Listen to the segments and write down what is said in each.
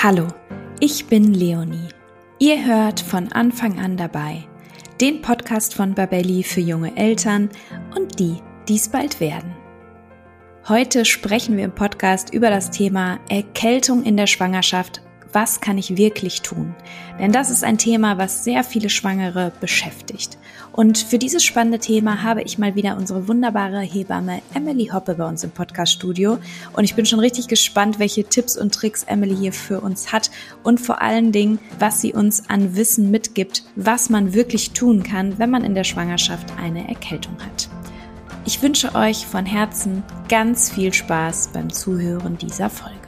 Hallo, ich bin Leonie. Ihr hört von Anfang an dabei den Podcast von Babelli für junge Eltern und die, die es bald werden. Heute sprechen wir im Podcast über das Thema Erkältung in der Schwangerschaft was kann ich wirklich tun? Denn das ist ein Thema, was sehr viele Schwangere beschäftigt. Und für dieses spannende Thema habe ich mal wieder unsere wunderbare Hebamme Emily Hoppe bei uns im Podcast-Studio. Und ich bin schon richtig gespannt, welche Tipps und Tricks Emily hier für uns hat und vor allen Dingen, was sie uns an Wissen mitgibt, was man wirklich tun kann, wenn man in der Schwangerschaft eine Erkältung hat. Ich wünsche euch von Herzen ganz viel Spaß beim Zuhören dieser Folge.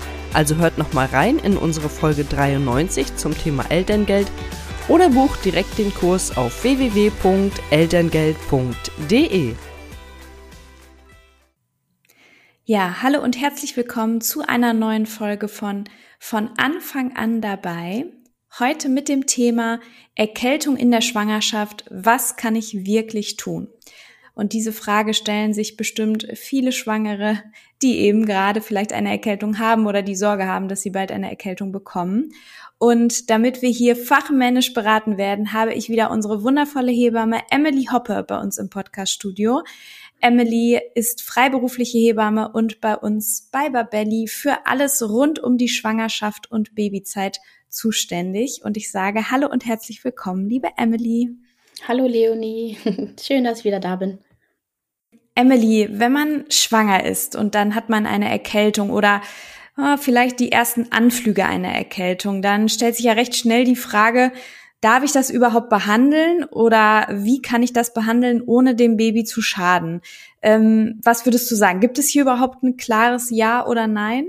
Also hört nochmal rein in unsere Folge 93 zum Thema Elterngeld oder bucht direkt den Kurs auf www.elterngeld.de. Ja, hallo und herzlich willkommen zu einer neuen Folge von Von Anfang an dabei. Heute mit dem Thema Erkältung in der Schwangerschaft. Was kann ich wirklich tun? Und diese Frage stellen sich bestimmt viele Schwangere, die eben gerade vielleicht eine Erkältung haben oder die Sorge haben, dass sie bald eine Erkältung bekommen. Und damit wir hier fachmännisch beraten werden, habe ich wieder unsere wundervolle Hebamme Emily Hoppe bei uns im Podcast-Studio. Emily ist freiberufliche Hebamme und bei uns bei Babelli für alles rund um die Schwangerschaft und Babyzeit zuständig. Und ich sage Hallo und herzlich willkommen, liebe Emily. Hallo Leonie, schön, dass ich wieder da bin. Emily, wenn man schwanger ist und dann hat man eine Erkältung oder oh, vielleicht die ersten Anflüge einer Erkältung, dann stellt sich ja recht schnell die Frage, darf ich das überhaupt behandeln oder wie kann ich das behandeln, ohne dem Baby zu schaden? Ähm, was würdest du sagen? Gibt es hier überhaupt ein klares Ja oder Nein?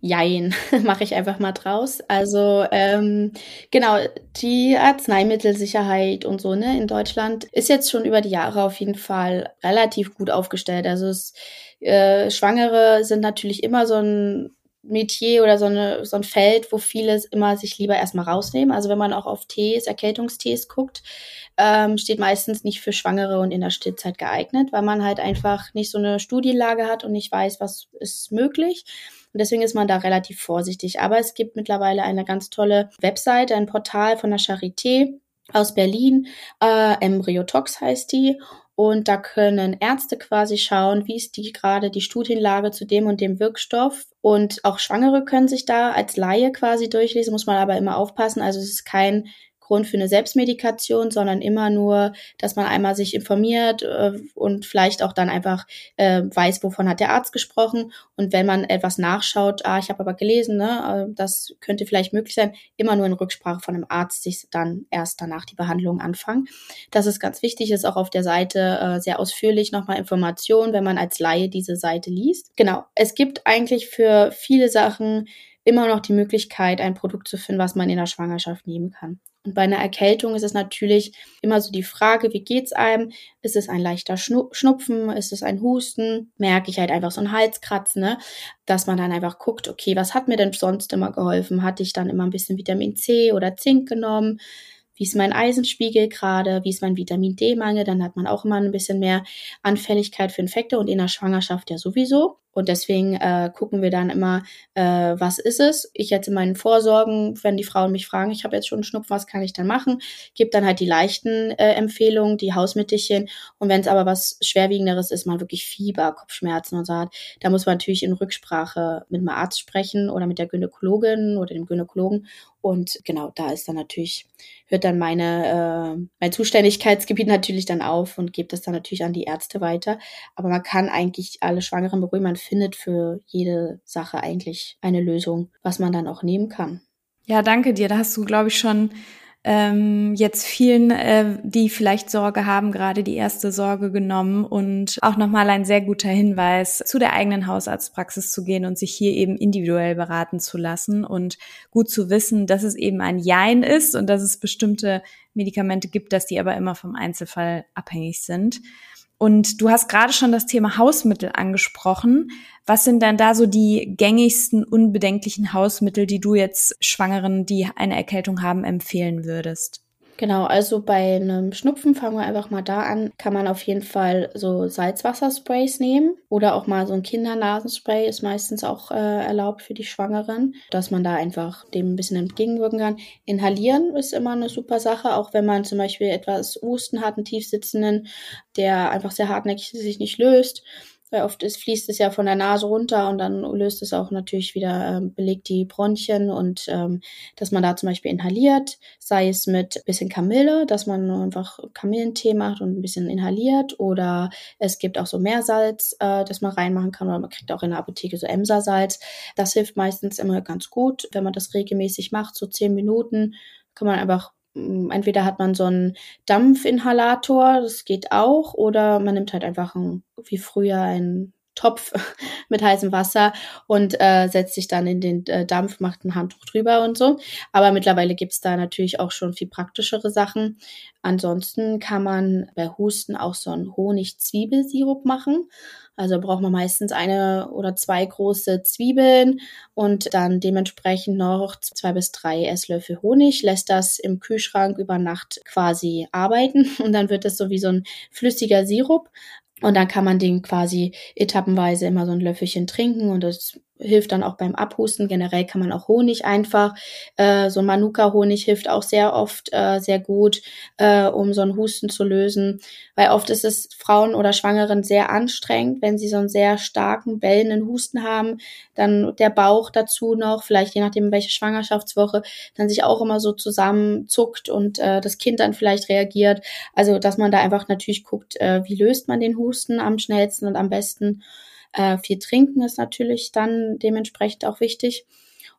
Jein, mache ich einfach mal draus. Also ähm, genau, die Arzneimittelsicherheit und so ne in Deutschland ist jetzt schon über die Jahre auf jeden Fall relativ gut aufgestellt. Also es, äh, Schwangere sind natürlich immer so ein Metier oder so, eine, so ein Feld, wo viele immer sich lieber erstmal rausnehmen. Also wenn man auch auf Tees, Erkältungstees guckt, ähm, steht meistens nicht für Schwangere und in der Stillzeit geeignet, weil man halt einfach nicht so eine Studienlage hat und nicht weiß, was ist möglich. Und deswegen ist man da relativ vorsichtig. Aber es gibt mittlerweile eine ganz tolle Webseite, ein Portal von der Charité aus Berlin. Äh, Embryotox heißt die. Und da können Ärzte quasi schauen, wie ist die gerade die Studienlage zu dem und dem Wirkstoff. Und auch Schwangere können sich da als Laie quasi durchlesen, muss man aber immer aufpassen. Also es ist kein Grund für eine Selbstmedikation, sondern immer nur, dass man einmal sich informiert äh, und vielleicht auch dann einfach äh, weiß, wovon hat der Arzt gesprochen. Und wenn man etwas nachschaut, ah, ich habe aber gelesen, ne, äh, das könnte vielleicht möglich sein, immer nur in Rücksprache von einem Arzt sich dann erst danach die Behandlung anfangen. Das ist ganz wichtig, ist auch auf der Seite äh, sehr ausführlich nochmal Informationen, wenn man als Laie diese Seite liest. Genau, es gibt eigentlich für viele Sachen immer noch die Möglichkeit, ein Produkt zu finden, was man in der Schwangerschaft nehmen kann. Und bei einer Erkältung ist es natürlich immer so die Frage, wie geht's einem? Ist es ein leichter Schnupfen? Ist es ein Husten? Merke ich halt einfach so ein Halskratzen, ne? Dass man dann einfach guckt, okay, was hat mir denn sonst immer geholfen? Hatte ich dann immer ein bisschen Vitamin C oder Zink genommen? Wie ist mein Eisenspiegel gerade? Wie ist mein Vitamin D-Mangel? Dann hat man auch immer ein bisschen mehr Anfälligkeit für Infekte und in der Schwangerschaft ja sowieso. Und deswegen äh, gucken wir dann immer, äh, was ist es? Ich jetzt in meinen Vorsorgen, wenn die Frauen mich fragen, ich habe jetzt schon einen Schnupfen, was kann ich dann machen? Gebe dann halt die leichten äh, Empfehlungen, die Hausmittelchen. Und wenn es aber was Schwerwiegenderes ist, mal wirklich Fieber, Kopfschmerzen und so hat, da muss man natürlich in Rücksprache mit einem Arzt sprechen oder mit der Gynäkologin oder dem Gynäkologen und genau, da ist dann natürlich, hört dann meine, äh, mein Zuständigkeitsgebiet natürlich dann auf und gibt das dann natürlich an die Ärzte weiter. Aber man kann eigentlich alle Schwangeren beruhigen. Man findet für jede Sache eigentlich eine Lösung, was man dann auch nehmen kann. Ja, danke dir. Da hast du, glaube ich, schon ähm, jetzt vielen, äh, die vielleicht Sorge haben, gerade die erste Sorge genommen und auch nochmal ein sehr guter Hinweis, zu der eigenen Hausarztpraxis zu gehen und sich hier eben individuell beraten zu lassen und gut zu wissen, dass es eben ein Jein ist und dass es bestimmte Medikamente gibt, dass die aber immer vom Einzelfall abhängig sind. Und du hast gerade schon das Thema Hausmittel angesprochen. Was sind dann da so die gängigsten unbedenklichen Hausmittel, die du jetzt Schwangeren, die eine Erkältung haben, empfehlen würdest? Genau, also bei einem Schnupfen fangen wir einfach mal da an. Kann man auf jeden Fall so Salzwassersprays nehmen oder auch mal so ein Kindernasenspray ist meistens auch äh, erlaubt für die Schwangeren, dass man da einfach dem ein bisschen entgegenwirken kann. Inhalieren ist immer eine super Sache, auch wenn man zum Beispiel etwas Husten hat, einen tiefsitzenden, der einfach sehr hartnäckig sich nicht löst weil oft ist, fließt es ja von der Nase runter und dann löst es auch natürlich wieder, ähm, belegt die Bronchien und ähm, dass man da zum Beispiel inhaliert, sei es mit bisschen Kamille, dass man einfach Kamillentee macht und ein bisschen inhaliert oder es gibt auch so Meersalz, äh, das man reinmachen kann oder man kriegt auch in der Apotheke so Emsersalz. Das hilft meistens immer ganz gut, wenn man das regelmäßig macht, so zehn Minuten kann man einfach entweder hat man so einen Dampfinhalator, das geht auch, oder man nimmt halt einfach ein, wie früher einen Topf mit heißem Wasser und äh, setzt sich dann in den äh, Dampf, macht ein Handtuch drüber und so. Aber mittlerweile gibt's da natürlich auch schon viel praktischere Sachen. Ansonsten kann man bei Husten auch so einen Honig-Zwiebelsirup machen. Also braucht man meistens eine oder zwei große Zwiebeln und dann dementsprechend noch zwei bis drei Esslöffel Honig, lässt das im Kühlschrank über Nacht quasi arbeiten und dann wird das so wie so ein flüssiger Sirup. Und dann kann man den quasi etappenweise immer so ein Löffelchen trinken und das hilft dann auch beim Abhusten. Generell kann man auch Honig einfach, äh, so Manuka-Honig hilft auch sehr oft äh, sehr gut, äh, um so einen Husten zu lösen. Weil oft ist es Frauen oder Schwangeren sehr anstrengend, wenn sie so einen sehr starken, bellenden Husten haben. Dann der Bauch dazu noch, vielleicht je nachdem welche Schwangerschaftswoche, dann sich auch immer so zusammenzuckt und äh, das Kind dann vielleicht reagiert. Also dass man da einfach natürlich guckt, äh, wie löst man den Husten am schnellsten und am besten. Äh, viel trinken ist natürlich dann dementsprechend auch wichtig.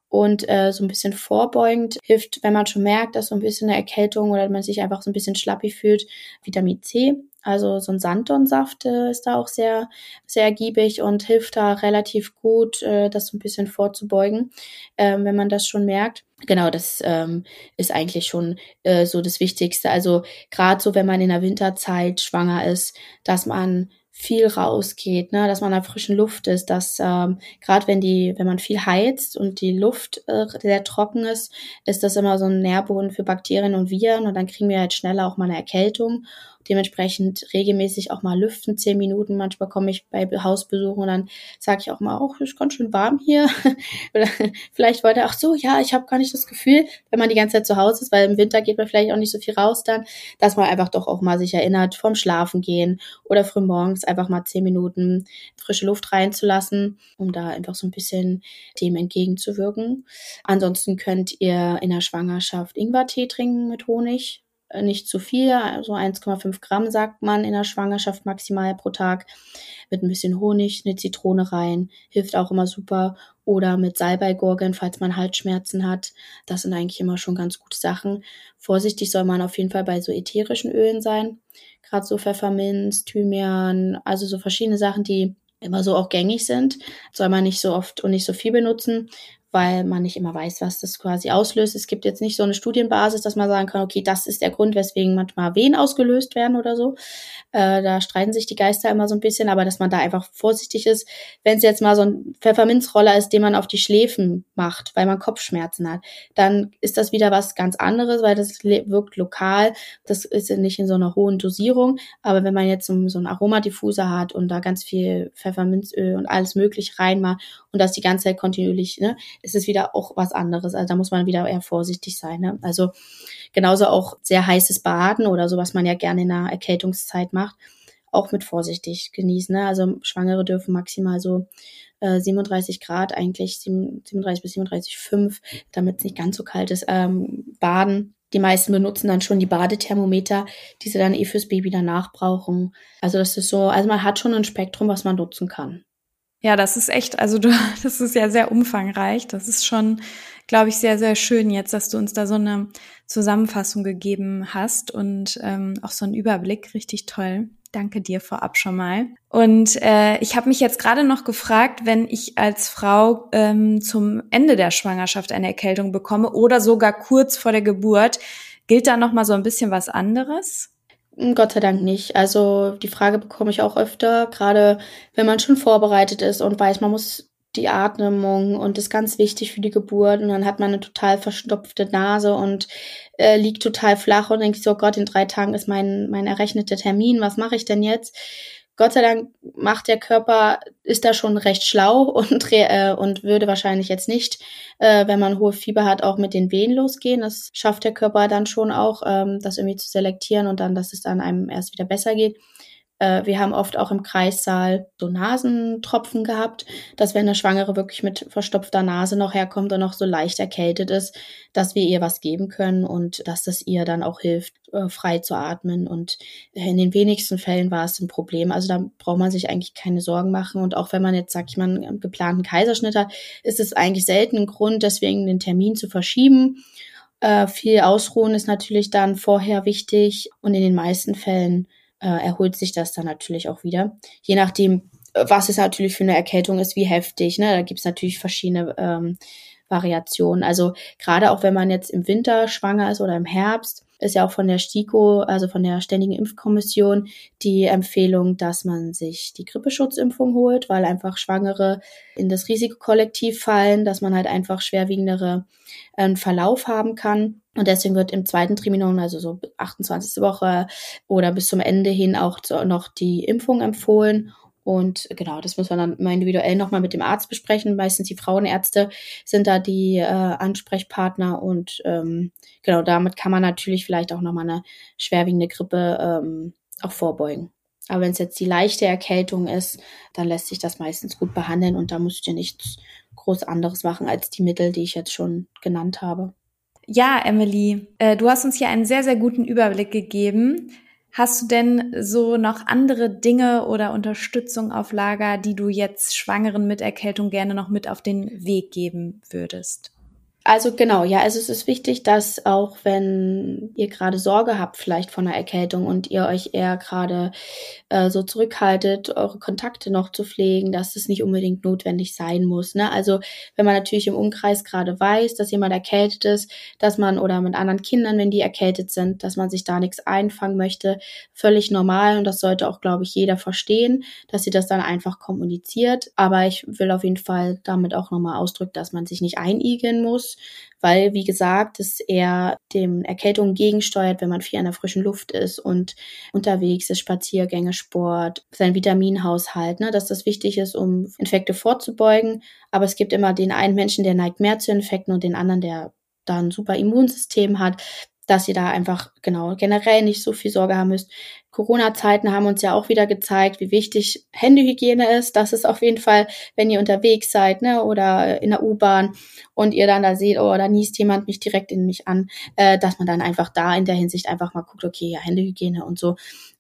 Und äh, so ein bisschen vorbeugend hilft, wenn man schon merkt, dass so ein bisschen eine Erkältung oder man sich einfach so ein bisschen schlappig fühlt, Vitamin C. Also so ein Sanddornsaft äh, ist da auch sehr, sehr ergiebig und hilft da relativ gut, äh, das so ein bisschen vorzubeugen, äh, wenn man das schon merkt. Genau, das ähm, ist eigentlich schon äh, so das Wichtigste. Also gerade so, wenn man in der Winterzeit schwanger ist, dass man viel rausgeht, ne, dass man an frischen Luft ist, dass ähm, gerade wenn die, wenn man viel heizt und die Luft äh, sehr trocken ist, ist das immer so ein Nährboden für Bakterien und Viren und dann kriegen wir halt schneller auch mal eine Erkältung dementsprechend regelmäßig auch mal lüften, zehn Minuten. Manchmal komme ich bei Hausbesuchen und dann sage ich auch mal, oh, ist ganz schön warm hier. Oder vielleicht wollte er, ach so, ja, ich habe gar nicht das Gefühl, wenn man die ganze Zeit zu Hause ist, weil im Winter geht man vielleicht auch nicht so viel raus dann, dass man einfach doch auch mal sich erinnert, vorm Schlafen gehen oder früh morgens einfach mal zehn Minuten frische Luft reinzulassen, um da einfach so ein bisschen dem entgegenzuwirken. Ansonsten könnt ihr in der Schwangerschaft Ingwertee trinken mit Honig nicht zu viel, also 1,5 Gramm sagt man in der Schwangerschaft maximal pro Tag. Mit ein bisschen Honig, eine Zitrone rein, hilft auch immer super. Oder mit Salbeigurgeln, falls man Halsschmerzen hat. Das sind eigentlich immer schon ganz gute Sachen. Vorsichtig soll man auf jeden Fall bei so ätherischen Ölen sein. Gerade so Pfefferminz, Thymian, also so verschiedene Sachen, die immer so auch gängig sind, soll man nicht so oft und nicht so viel benutzen, weil man nicht immer weiß, was das quasi auslöst. Es gibt jetzt nicht so eine Studienbasis, dass man sagen kann, okay, das ist der Grund, weswegen manchmal Wehen ausgelöst werden oder so. Äh, da streiten sich die Geister immer so ein bisschen, aber dass man da einfach vorsichtig ist, wenn es jetzt mal so ein Pfefferminzroller ist, den man auf die Schläfen macht, weil man Kopfschmerzen hat, dann ist das wieder was ganz anderes, weil das wirkt lokal. Das ist nicht in so einer hohen Dosierung. Aber wenn man jetzt so, einen Aromadiffuser hat und da ganz viel Pfefferminzöl und alles mögliche reinmacht und das die ganze Zeit kontinuierlich, ne, ist es wieder auch was anderes. Also da muss man wieder eher vorsichtig sein. Ne? Also genauso auch sehr heißes Baden oder so, was man ja gerne in der Erkältungszeit macht, auch mit vorsichtig genießen. Ne? Also Schwangere dürfen maximal so äh, 37 Grad eigentlich, 37 bis 37,5, damit es nicht ganz so kalt ist, ähm, baden. Die meisten benutzen dann schon die Badethermometer, die sie dann eh fürs Baby danach brauchen. Also das ist so, also man hat schon ein Spektrum, was man nutzen kann. Ja, das ist echt, also du, das ist ja sehr umfangreich. Das ist schon, glaube ich, sehr, sehr schön jetzt, dass du uns da so eine Zusammenfassung gegeben hast und ähm, auch so einen Überblick. Richtig toll. Danke dir vorab schon mal. Und äh, ich habe mich jetzt gerade noch gefragt, wenn ich als Frau ähm, zum Ende der Schwangerschaft eine Erkältung bekomme oder sogar kurz vor der Geburt, gilt da noch mal so ein bisschen was anderes? Gott sei Dank nicht. Also die Frage bekomme ich auch öfter, gerade wenn man schon vorbereitet ist und weiß, man muss die Atmung und ist ganz wichtig für die Geburt und dann hat man eine total verstopfte Nase und äh, liegt total flach und denkt so, oh Gott, in drei Tagen ist mein, mein errechneter Termin, was mache ich denn jetzt? Gott sei Dank macht der Körper, ist da schon recht schlau und, äh, und würde wahrscheinlich jetzt nicht, äh, wenn man hohe Fieber hat, auch mit den Wehen losgehen. Das schafft der Körper dann schon auch, ähm, das irgendwie zu selektieren und dann, dass es dann einem erst wieder besser geht. Äh, wir haben oft auch im Kreissaal so Nasentropfen gehabt, dass wenn eine Schwangere wirklich mit verstopfter Nase noch herkommt und noch so leicht erkältet ist, dass wir ihr was geben können und dass das ihr dann auch hilft, äh, frei zu atmen. Und in den wenigsten Fällen war es ein Problem. Also da braucht man sich eigentlich keine Sorgen machen. Und auch wenn man jetzt, sag ich mal, einen geplanten Kaiserschnitt hat, ist es eigentlich selten ein Grund, deswegen den Termin zu verschieben. Äh, viel Ausruhen ist natürlich dann vorher wichtig und in den meisten Fällen äh, erholt sich das dann natürlich auch wieder. Je nachdem, was es natürlich für eine Erkältung ist, wie heftig. Ne? Da gibt es natürlich verschiedene ähm, Variationen. Also gerade auch wenn man jetzt im Winter schwanger ist oder im Herbst, ist ja auch von der STIKO, also von der Ständigen Impfkommission, die Empfehlung, dass man sich die Grippeschutzimpfung holt, weil einfach Schwangere in das Risikokollektiv fallen, dass man halt einfach schwerwiegendere äh, Verlauf haben kann. Und deswegen wird im zweiten Triminon, also so 28. Woche oder bis zum Ende hin auch noch die Impfung empfohlen. Und genau, das muss man dann mal individuell nochmal mit dem Arzt besprechen. Meistens die Frauenärzte sind da die äh, Ansprechpartner und ähm, genau, damit kann man natürlich vielleicht auch nochmal eine schwerwiegende Grippe ähm, auch vorbeugen. Aber wenn es jetzt die leichte Erkältung ist, dann lässt sich das meistens gut behandeln und da musst du nichts groß anderes machen als die Mittel, die ich jetzt schon genannt habe. Ja, Emily, äh, du hast uns hier einen sehr, sehr guten Überblick gegeben. Hast du denn so noch andere Dinge oder Unterstützung auf Lager, die du jetzt Schwangeren mit Erkältung gerne noch mit auf den Weg geben würdest? Also genau, ja, also es ist wichtig, dass auch wenn ihr gerade Sorge habt vielleicht von einer Erkältung und ihr euch eher gerade äh, so zurückhaltet, eure Kontakte noch zu pflegen, dass es nicht unbedingt notwendig sein muss. Ne? Also wenn man natürlich im Umkreis gerade weiß, dass jemand erkältet ist, dass man oder mit anderen Kindern, wenn die erkältet sind, dass man sich da nichts einfangen möchte, völlig normal und das sollte auch, glaube ich, jeder verstehen, dass sie das dann einfach kommuniziert. Aber ich will auf jeden Fall damit auch nochmal ausdrücken, dass man sich nicht einigeln muss weil, wie gesagt, es eher dem Erkältungen gegensteuert, wenn man viel an der frischen Luft ist und unterwegs ist, Spaziergänge, Sport, sein Vitaminhaushalt, ne, dass das wichtig ist, um Infekte vorzubeugen. Aber es gibt immer den einen Menschen, der neigt mehr zu Infekten und den anderen, der da ein super Immunsystem hat dass ihr da einfach genau generell nicht so viel Sorge haben müsst. Corona-Zeiten haben uns ja auch wieder gezeigt, wie wichtig Händehygiene ist. Das ist auf jeden Fall, wenn ihr unterwegs seid, ne, oder in der U-Bahn und ihr dann da seht, oh, da niest jemand mich direkt in mich an, äh, dass man dann einfach da in der Hinsicht einfach mal guckt, okay, ja, Händehygiene und so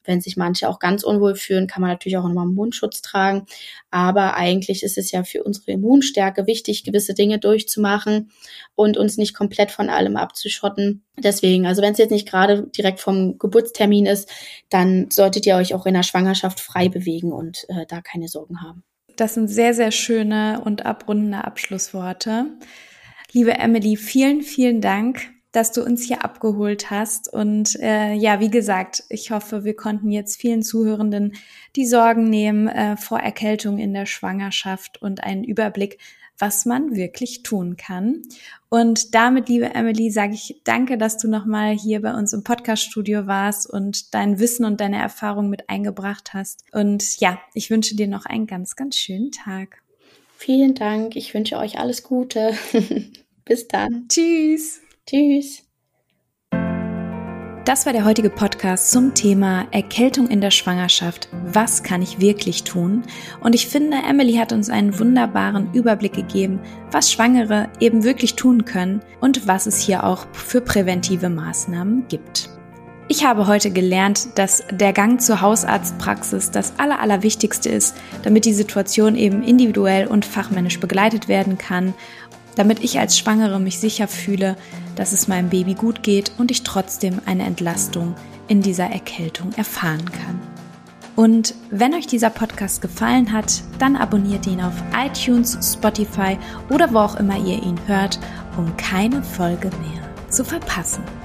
wenn sich manche auch ganz unwohl fühlen, kann man natürlich auch nochmal einen Mundschutz tragen. Aber eigentlich ist es ja für unsere Immunstärke wichtig, gewisse Dinge durchzumachen und uns nicht komplett von allem abzuschotten. Deswegen, also wenn es jetzt nicht gerade direkt vom Geburtstermin ist, dann solltet ihr euch auch in der Schwangerschaft frei bewegen und äh, da keine Sorgen haben das sind sehr, sehr schöne und abrundende Abschlussworte. Liebe Emily, vielen, vielen Dank, dass du uns hier abgeholt hast. Und äh, ja, wie gesagt, ich hoffe, wir konnten jetzt vielen Zuhörenden die Sorgen nehmen äh, vor Erkältung in der Schwangerschaft und einen Überblick was man wirklich tun kann. Und damit, liebe Emily, sage ich danke, dass du nochmal hier bei uns im Podcast-Studio warst und dein Wissen und deine Erfahrung mit eingebracht hast. Und ja, ich wünsche dir noch einen ganz, ganz schönen Tag. Vielen Dank. Ich wünsche euch alles Gute. Bis dann. Tschüss. Tschüss. Das war der heutige Podcast zum Thema Erkältung in der Schwangerschaft. Was kann ich wirklich tun? Und ich finde, Emily hat uns einen wunderbaren Überblick gegeben, was Schwangere eben wirklich tun können und was es hier auch für präventive Maßnahmen gibt. Ich habe heute gelernt, dass der Gang zur Hausarztpraxis das Aller, Allerwichtigste ist, damit die Situation eben individuell und fachmännisch begleitet werden kann damit ich als Schwangere mich sicher fühle, dass es meinem Baby gut geht und ich trotzdem eine Entlastung in dieser Erkältung erfahren kann. Und wenn euch dieser Podcast gefallen hat, dann abonniert ihn auf iTunes, Spotify oder wo auch immer ihr ihn hört, um keine Folge mehr zu verpassen.